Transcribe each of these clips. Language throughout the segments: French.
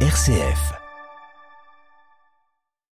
RCF.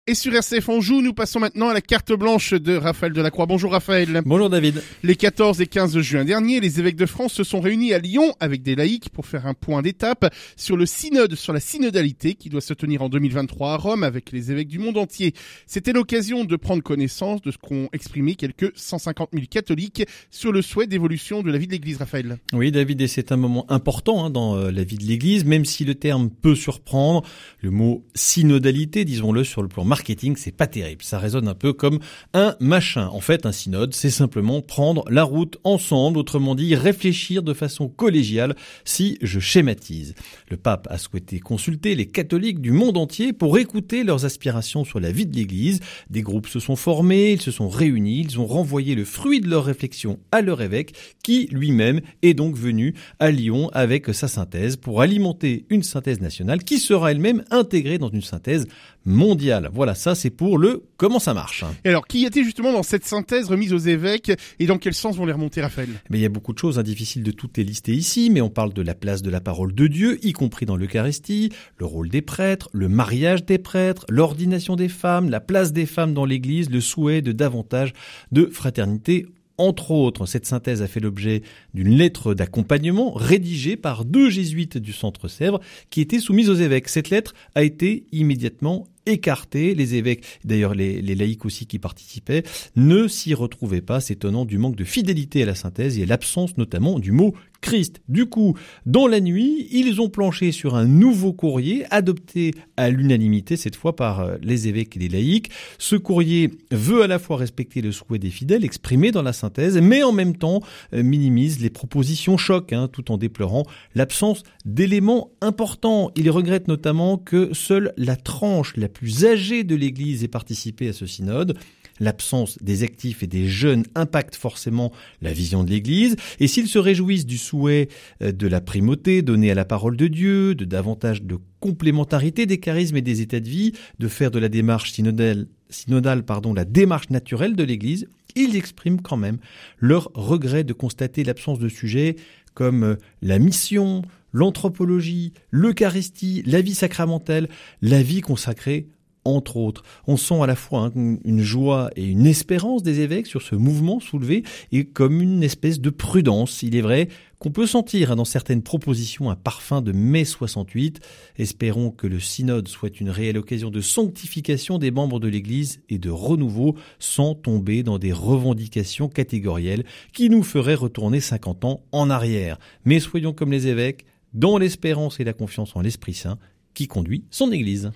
Et sur RCF Anjou, nous passons maintenant à la carte blanche de Raphaël Delacroix. Bonjour Raphaël. Bonjour David. Les 14 et 15 juin dernier, les évêques de France se sont réunis à Lyon avec des laïcs pour faire un point d'étape sur le synode, sur la synodalité qui doit se tenir en 2023 à Rome avec les évêques du monde entier. C'était l'occasion de prendre connaissance de ce qu'ont exprimé quelques 150 000 catholiques sur le souhait d'évolution de la vie de l'Église, Raphaël. Oui David, et c'est un moment important hein, dans euh, la vie de l'Église, même si le terme peut surprendre. Le mot synodalité, disons-le sur le plan marketing, c'est pas terrible. Ça résonne un peu comme un machin. En fait, un synode, c'est simplement prendre la route ensemble, autrement dit, réfléchir de façon collégiale, si je schématise. Le pape a souhaité consulter les catholiques du monde entier pour écouter leurs aspirations sur la vie de l'Église. Des groupes se sont formés, ils se sont réunis, ils ont renvoyé le fruit de leurs réflexions à leur évêque, qui lui-même est donc venu à Lyon avec sa synthèse pour alimenter une synthèse nationale qui sera elle-même intégrée dans une synthèse mondiale. Voilà, ça c'est pour le comment ça marche. Et alors, qui était justement dans cette synthèse remise aux évêques et dans quel sens vont les remonter, Raphaël? Mais il y a beaucoup de choses difficiles de toutes les lister ici, mais on parle de la place de la parole de Dieu, y compris dans l'Eucharistie, le rôle des prêtres, le mariage des prêtres, l'ordination des femmes, la place des femmes dans l'Église, le souhait de davantage de fraternité entre autres, cette synthèse a fait l'objet d'une lettre d'accompagnement rédigée par deux jésuites du Centre Sèvres qui étaient soumises aux évêques. Cette lettre a été immédiatement écartés. Les évêques, d'ailleurs les, laïcs aussi qui participaient, ne s'y retrouvaient pas, s'étonnant du manque de fidélité à la synthèse et l'absence notamment du mot Christ. Du coup, dans la nuit, ils ont planché sur un nouveau courrier adopté à l'unanimité, cette fois par euh, les évêques et les laïcs. Ce courrier veut à la fois respecter le souhait des fidèles exprimé dans la synthèse, mais en même temps euh, minimise les propositions chocs, hein, tout en déplorant l'absence d'éléments importants. Il regrette notamment que seule la tranche la plus âgés de l'Église aient participé à ce synode. L'absence des actifs et des jeunes impacte forcément la vision de l'Église, et s'ils se réjouissent du souhait euh, de la primauté donnée à la parole de Dieu, de davantage de complémentarité des charismes et des états de vie, de faire de la démarche synodale, synodale pardon, la démarche naturelle de l'Église, ils expriment quand même leur regret de constater l'absence de sujets comme euh, la mission, l'anthropologie, l'Eucharistie, la vie sacramentelle, la vie consacrée entre autres. On sent à la fois une joie et une espérance des évêques sur ce mouvement soulevé et comme une espèce de prudence. Il est vrai qu'on peut sentir hein, dans certaines propositions un parfum de mai 68. Espérons que le synode soit une réelle occasion de sanctification des membres de l'Église et de renouveau sans tomber dans des revendications catégorielles qui nous feraient retourner 50 ans en arrière. Mais soyons comme les évêques, dans l'espérance et la confiance en l'Esprit Saint qui conduit son Église.